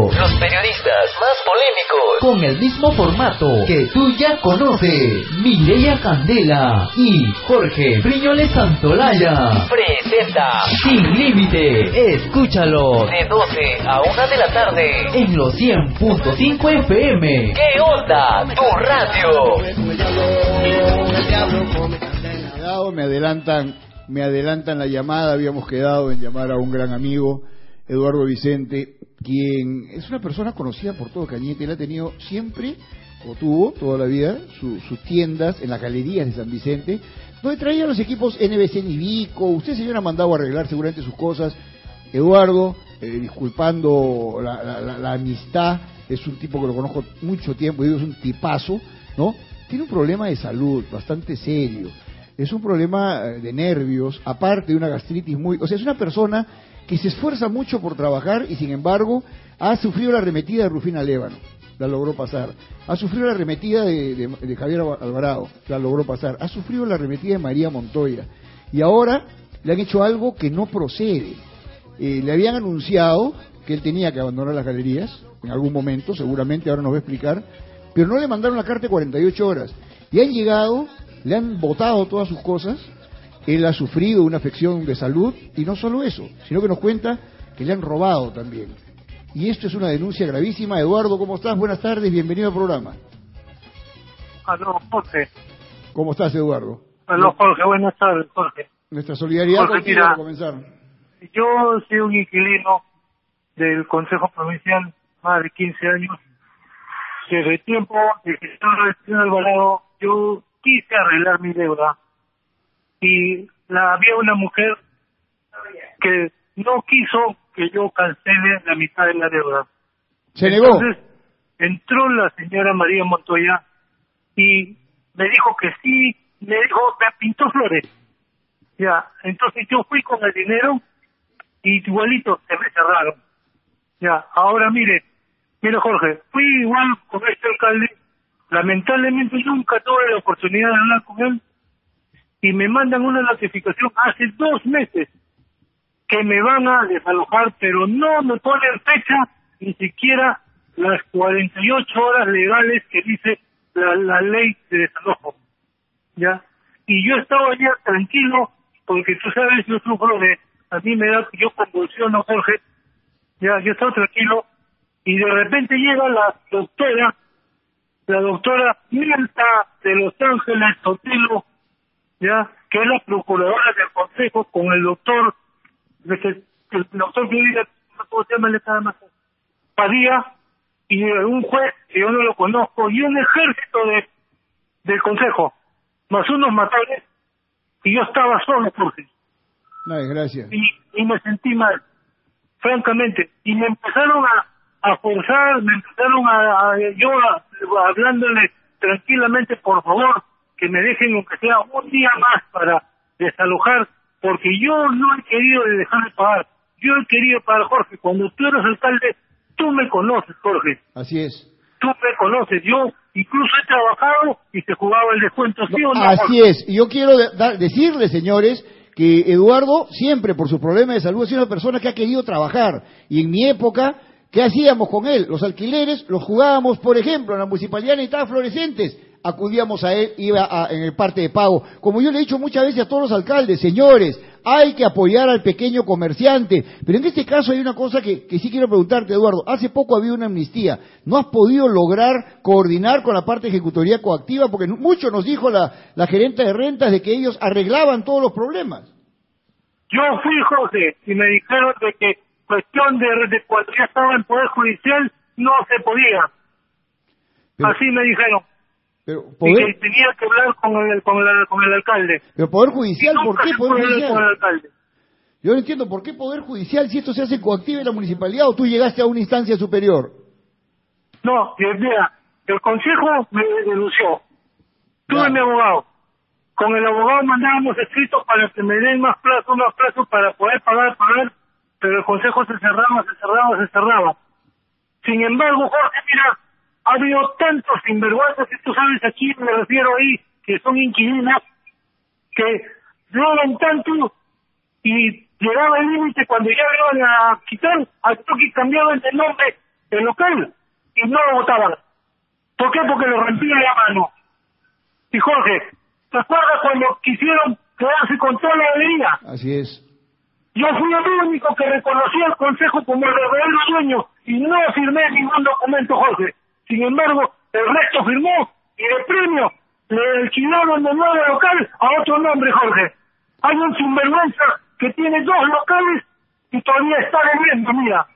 Los periodistas más polémicos. Con el mismo formato que tú ya conoces. Mireya Candela y Jorge Briñoles Santolaya. Presenta Sin límite. Escúchalo. de 12 a 1 de la tarde. En los 100.5 FM. ¿Qué onda? Tu radio. Quedado, me adelantan, me adelantan la llamada, habíamos quedado en llamar a un gran amigo, Eduardo Vicente, quien es una persona conocida por todo Cañete, él ha tenido siempre, o tuvo toda la vida, su- sus tiendas en las galerías de San Vicente, donde traía los equipos NBC Nibico, usted señor ha mandado a arreglar seguramente sus cosas, Eduardo, eh, disculpando la, la- la- la amistad, es un tipo que lo conozco mucho tiempo, digo, es un tipazo, ¿no? Tiene un problema de salud bastante serio, es un problema eh, de nervios, aparte de una gastritis muy... O sea, es una persona que se esfuerza mucho por trabajar y sin embargo ha sufrido la arremetida de Rufina Lévano, la logró pasar. Ha sufrido la arremetida de, de- Javier Alvarado, la logró pasar. Ha sufrido la arremetida de María Montoya. Y ahora le han hecho algo que no procede. Eh, le habían anunciado que él tenía que abandonar las galerías en algún momento, seguramente ahora nos va a explicar, pero no le mandaron la carta de 48 horas. Y han llegado, le han botado todas sus cosas, él ha sufrido una afección de salud y no solo eso, sino que nos cuenta que le han robado también. Y esto es una denuncia gravísima. Eduardo, ¿cómo estás? Buenas tardes, bienvenido al programa. Aló, Jorge. ¿Cómo estás, Eduardo? Aló, Jorge. Buenas tardes, Jorge. Nuestra solidaridad Jorge, contigo mira. para comenzar. Yo soy un inquilino del Consejo Provincial más de 15 años. Desde el tiempo de que estaba Alvarado, yo quise arreglar mi deuda. Y la, había una mujer que no quiso que yo cancele la mitad de la deuda. Se negó. Entonces entró la señora María Montoya y me dijo que sí, me dijo, me pintó flores. Ya, entonces yo fui con el dinero y igualito se me cerraron. Ya, ahora mire, mire Jorge, fui igual con este alcalde, lamentablemente nunca tuve la oportunidad de hablar con él y me mandan una notificación hace dos meses que me van a desalojar, pero no me ponen fecha, ni siquiera las 48 horas legales que dice la, la ley de desalojo. ¿Ya? Y yo estaba ya tranquilo, porque tú sabes, yo sufro de, a mí me da, yo convulsiono, Jorge, ya, yo estaba tranquilo, y de repente llega la doctora, la doctora Mirta de Los Ángeles Sotelo, ya, que es la procuradora del consejo, con el doctor, el, el doctor que diga, ¿cómo se llama el nada más? Padilla, y un juez que yo no lo conozco, y un ejército de del consejo, más unos matones, y yo estaba solo, Jorge, Una desgracia. y, y me sentí mal, francamente, y me empezaron a, a forzar, me empezaron a, a- yo a- hablándole tranquilamente, por favor, que me dejen aunque sea un día más para desalojar, porque yo no he querido dejar de pagar, yo he querido pagar, Jorge, cuando tú eres alcalde, tú me conoces, Jorge, Así es. tú me conoces, yo incluso he trabajado y se jugaba el descuento, ¿sí o no? Así Jorge? es. Y yo quiero de- dar- decirle, señores, que Eduardo siempre, por sus problemas de salud, ha sido una persona que ha querido trabajar. Y en mi época, ¿qué hacíamos con él? Los alquileres los jugábamos, por ejemplo, en la municipalidad necesitaba fluorescentes. Acudíamos a él, iba a- en el parte de pago. Como yo le he dicho muchas veces a todos los alcaldes, señores, hay que apoyar al pequeño comerciante. Pero en este caso hay una cosa que, que sí quiero preguntarte, Eduardo. Hace poco había una amnistía. ¿No has podido lograr coordinar con la parte de ejecutoría coactiva? Porque mucho nos dijo la, la gerente de rentas de que ellos arreglaban todos los problemas. Yo fui, José, y me dijeron de que cuestión de, de cuando ya estaba en Poder Judicial no se podía. Pero- Así me dijeron. Pero Y que tenía que hablar con el, con el, con el alcalde. pero poder judicial, ¿por qué poder hablar con el judicial? alcalde. Yo no entiendo por qué poder judicial si esto se hace coactivo en la municipalidad o tú llegaste a una instancia superior. No, mira, el consejo me denunció. Tuve Ya. mi abogado. Con el abogado mandábamos escritos para que me den más plazo, más plazo para poder pagar, pagar, pero el consejo se cerraba, se cerraba, se cerraba. Sin embargo, Jorge, mira, ha habido tantos sinvergüenzas que tú sabes a quién me refiero ahí, que son inquilinos, que roban tanto y llegaba el límite cuando ya iban a quitar, al toque cambiaban de nombre el local y no lo votaban. ¿Por qué? Porque le rompían la mano. Y Jorge, ¿te acuerdas cuando quisieron quedarse con toda la alegría? Así es. Yo fui el único que reconocí al Consejo como el verdadero dueño y no firmé ningún documento, Jorge. Sin embargo, el resto firmó y de premio le alquilaron de nuevo local a otro nombre, Jorge. Hay un sinvergüenza que tiene dos locales y todavía está vendiendo, mira.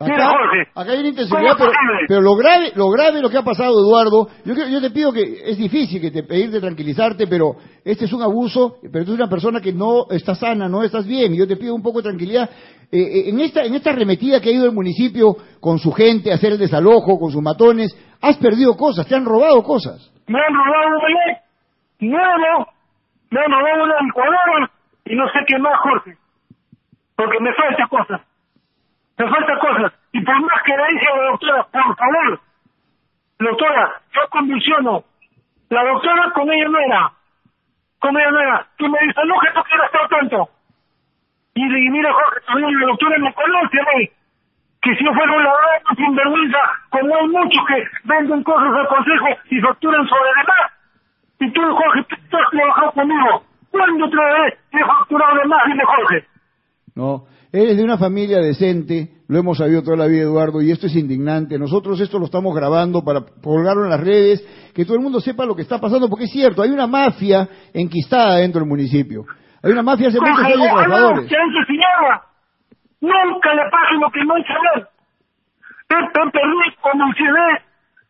Mira, Acá, Jorge. acá hay una ¿Cómo pero, lo grave, lo grave lo que ha pasado, Eduardo, yo, yo te pido que es difícil que te pedirte tranquilizarte, pero este es un abuso, pero tú eres una persona que no está sana, no estás bien, y yo te pido un poco de tranquilidad. Eh, eh, en esta en esta arremetida que ha ido el municipio con su gente a hacer el desalojo, con sus matones, has perdido cosas, te han robado cosas. Me han robado un ballet nuevo, me han robado una licuadora y no sé qué más, Jorge. Porque me falta cosas. Me falta cosas. Y por más que le dije a la doctora, por favor, doctora, yo convulsiono. La doctora con ella no era. Con ella no era. Tú me dices, no, que no quiero estar tanto. Y, y mira, Jorge, todavía la doctora me conoce a mí. Que si yo fuera un ladrón sin vergüenza, como hay muchos que venden cosas al consejo y facturan sobre demás. Y tú, Jorge, tú has trabajado conmigo. ¿Cuándo otra vez he facturado de más? Dime, Jorge. No, eres de una familia decente, lo hemos sabido toda la vida, Eduardo, y esto es indignante. Nosotros esto lo estamos grabando para colgarlo en las redes, que todo el mundo sepa lo que está pasando, porque es cierto, hay una mafia enquistada dentro del municipio. Hay una mafia hace muchos años trabajadores. nunca le pase lo que no hizo a él. Él tan perdido como el CD.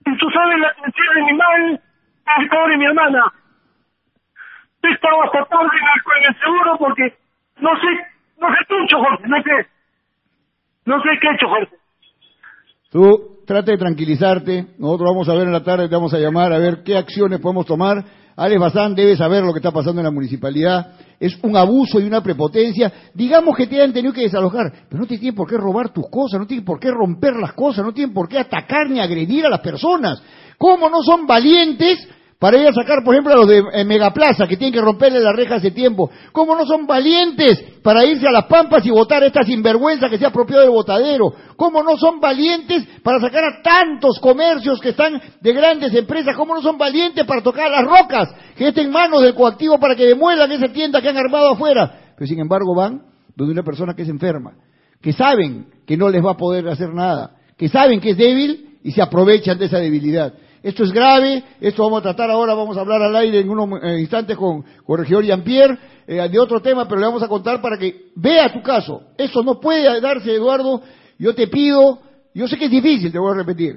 Y tú sabes la atención de mi madre, mi padre y mi hermana. He estado hasta tarde en el, el seguro porque no sé, no sé hecho, Jorge, no sé. No sé qué he hecho, Jorge. Tú trata de tranquilizarte, nosotros vamos a ver en la tarde, te vamos a llamar a ver qué acciones podemos tomar. Alex Bazán debe saber lo que está pasando en la municipalidad. Es un abuso y una prepotencia. Digamos que te han tenido que desalojar, pero no te tienen por qué robar tus cosas, no tienen por qué romper las cosas, no tienen por qué atacar ni agredir a las personas. ¿Cómo no son valientes para ir a sacar, por ejemplo, a los de eh, Megaplaza, que tienen que romperle la reja hace tiempo? ¿Cómo no son valientes para irse a las pampas y votar a esta sinvergüenza que se ha apropiado del botadero? ¿Cómo no son valientes para sacar a tantos comercios que están de grandes empresas? ¿Cómo no son valientes para tocar las rocas que estén en manos del coactivo para que demuelan esa tienda que han armado afuera? Pero sin embargo van donde una persona que es enferma, que saben que no les va a poder hacer nada, que saben que es débil y se aprovechan de esa debilidad. Esto es grave, esto vamos a tratar ahora, vamos a hablar al aire en unos eh, instantes con, con el regidor Jean-Pierre, eh, de otro tema, pero le vamos a contar para que vea tu caso. Eso no puede darse, Eduardo. Yo te pido, yo sé que es difícil, te voy a repetir,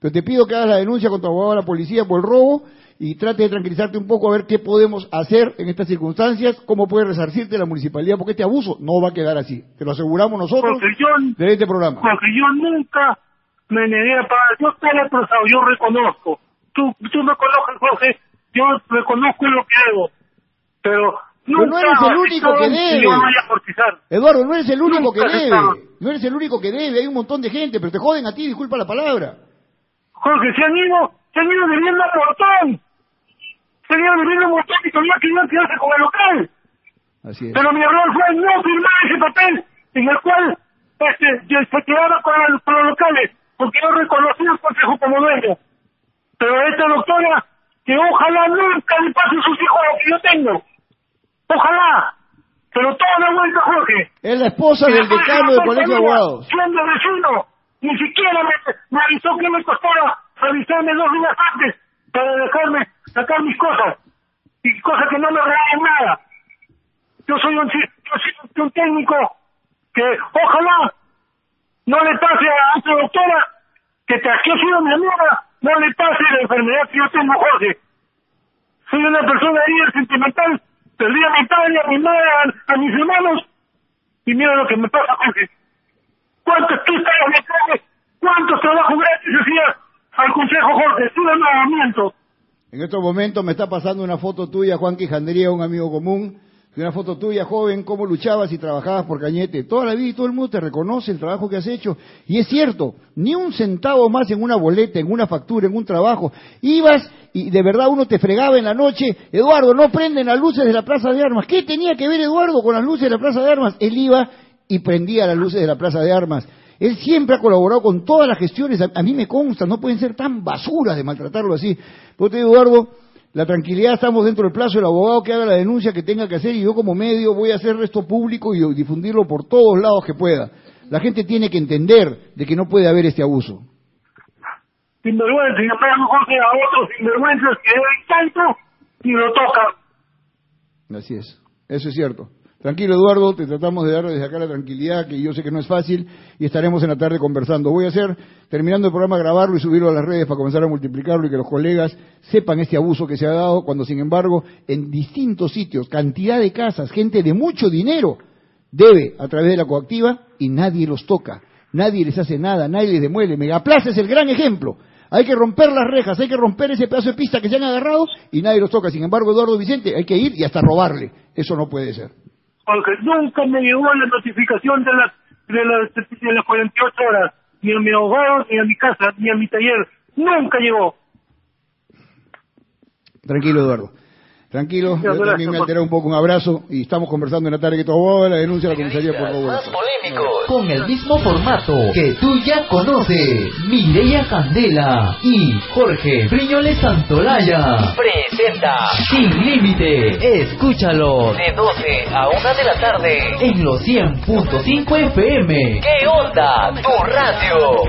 pero te pido que hagas la denuncia contra tu abogado a la policía por el robo y trate de tranquilizarte un poco a ver qué podemos hacer en estas circunstancias, cómo puede resarcirte la municipalidad, porque este abuso no va a quedar así. Te lo aseguramos nosotros yo, de este programa. porque yo nunca me negué a pagar. Yo estoy atrasado, yo reconozco. Tú, tú me conoces, Jorge, yo reconozco lo que hago. Pero no eres el único que debe. a. Eduardo, no eres el único que debe. No eres el único que debe. Hay un montón de gente, pero te joden a ti, disculpa la palabra. Jorge, se han ido, se han ido debiendo un montón. Se han ido debiendo un montón y todavía querían quedarse con el local. Así es. Pero mi error fue no firmar ese papel en el cual este, se quedaba con, el- con los locales, porque yo reconocí el consejo como dueño. Pero esta doctora, que ojalá nunca le pase a sus hijos lo que yo tengo. Ojalá. Pero todo de vuelta, Jorge. Es la esposa del decano del colegio de abogados. Siendo vecino, ni siquiera me, me avisó que me costaba avisarme dos días antes para dejarme sacar mis cosas. Y cosas que no me regalen nada. Yo soy un, yo soy un técnico que ojalá no le pase a esta doctora que, te, ha sido mi amiga, no le pase la enfermedad que yo tengo, Jorge. Soy una persona herida sentimental, perdí a mi padre, a mi madre, a, mis hermanos, y mira lo que me pasa, Jorge. ¿Cuántos tú estás? ¿Cuántos trabajos gratis hacías al Consejo, Jorge? Tú de. En estos momentos me está pasando una foto tuya, Juan Quijandría, un amigo común, una foto tuya, joven, cómo luchabas y trabajabas por Cañete. Toda la vida y todo el mundo te reconoce el trabajo que has hecho. Y es cierto, ni un centavo más en una boleta, en una factura, en un trabajo. Ibas y de verdad uno te fregaba en la noche. Eduardo, no prenden las luces de la Plaza de Armas. ¿Qué tenía que ver Eduardo con las luces de la Plaza de Armas? Él iba y prendía las luces de la Plaza de Armas. Él siempre ha colaborado con todas las gestiones, a, mí me consta, no pueden ser tan basuras de maltratarlo así. Digo, Eduardo, la tranquilidad, estamos dentro del plazo, el abogado que haga la denuncia que tenga que hacer y yo como medio voy a hacer esto público y difundirlo por todos lados que pueda. La gente tiene que entender de que no puede haber este abuso. Sinvergüenza, y después Jorge a otros sinvergüenzas que hay tanto y lo tocan. Así es, eso es cierto. Tranquilo, Eduardo, te tratamos de dar desde acá la tranquilidad, que yo sé que no es fácil, y estaremos en la tarde conversando. Voy a hacer, terminando el programa, grabarlo y subirlo a las redes para comenzar a multiplicarlo y que los colegas sepan este abuso que se ha dado, cuando sin embargo, en distintos sitios, cantidad de casas, gente de mucho dinero, debe a través de la coactiva y nadie los toca, nadie les hace nada, nadie les demuele. Megaplaza es el gran ejemplo. Hay que romper las rejas, hay que romper ese pedazo de pista que se han agarrado y nadie los toca. Sin embargo, Eduardo Vicente, hay que ir y hasta robarle. Eso no puede ser. Porque nunca me llegó la notificación de las, de las, de las 48 horas, ni a mi abogado, ni a mi casa, ni a mi taller. Nunca llegó. Tranquilo, Eduardo. Tranquilo, yo gracias, también me alteré un poco. Un abrazo y estamos conversando en la tarde que tu abogado la denuncia a la comisaría por más polémicos. Con el mismo formato que tú ya conoces, Mireya Candela y Jorge Briñoles Santolaya. Presenta Sin límite, escúchalo de 12 a 1 de la tarde. en los 100.5 FM. ¿Qué onda? Tu radio.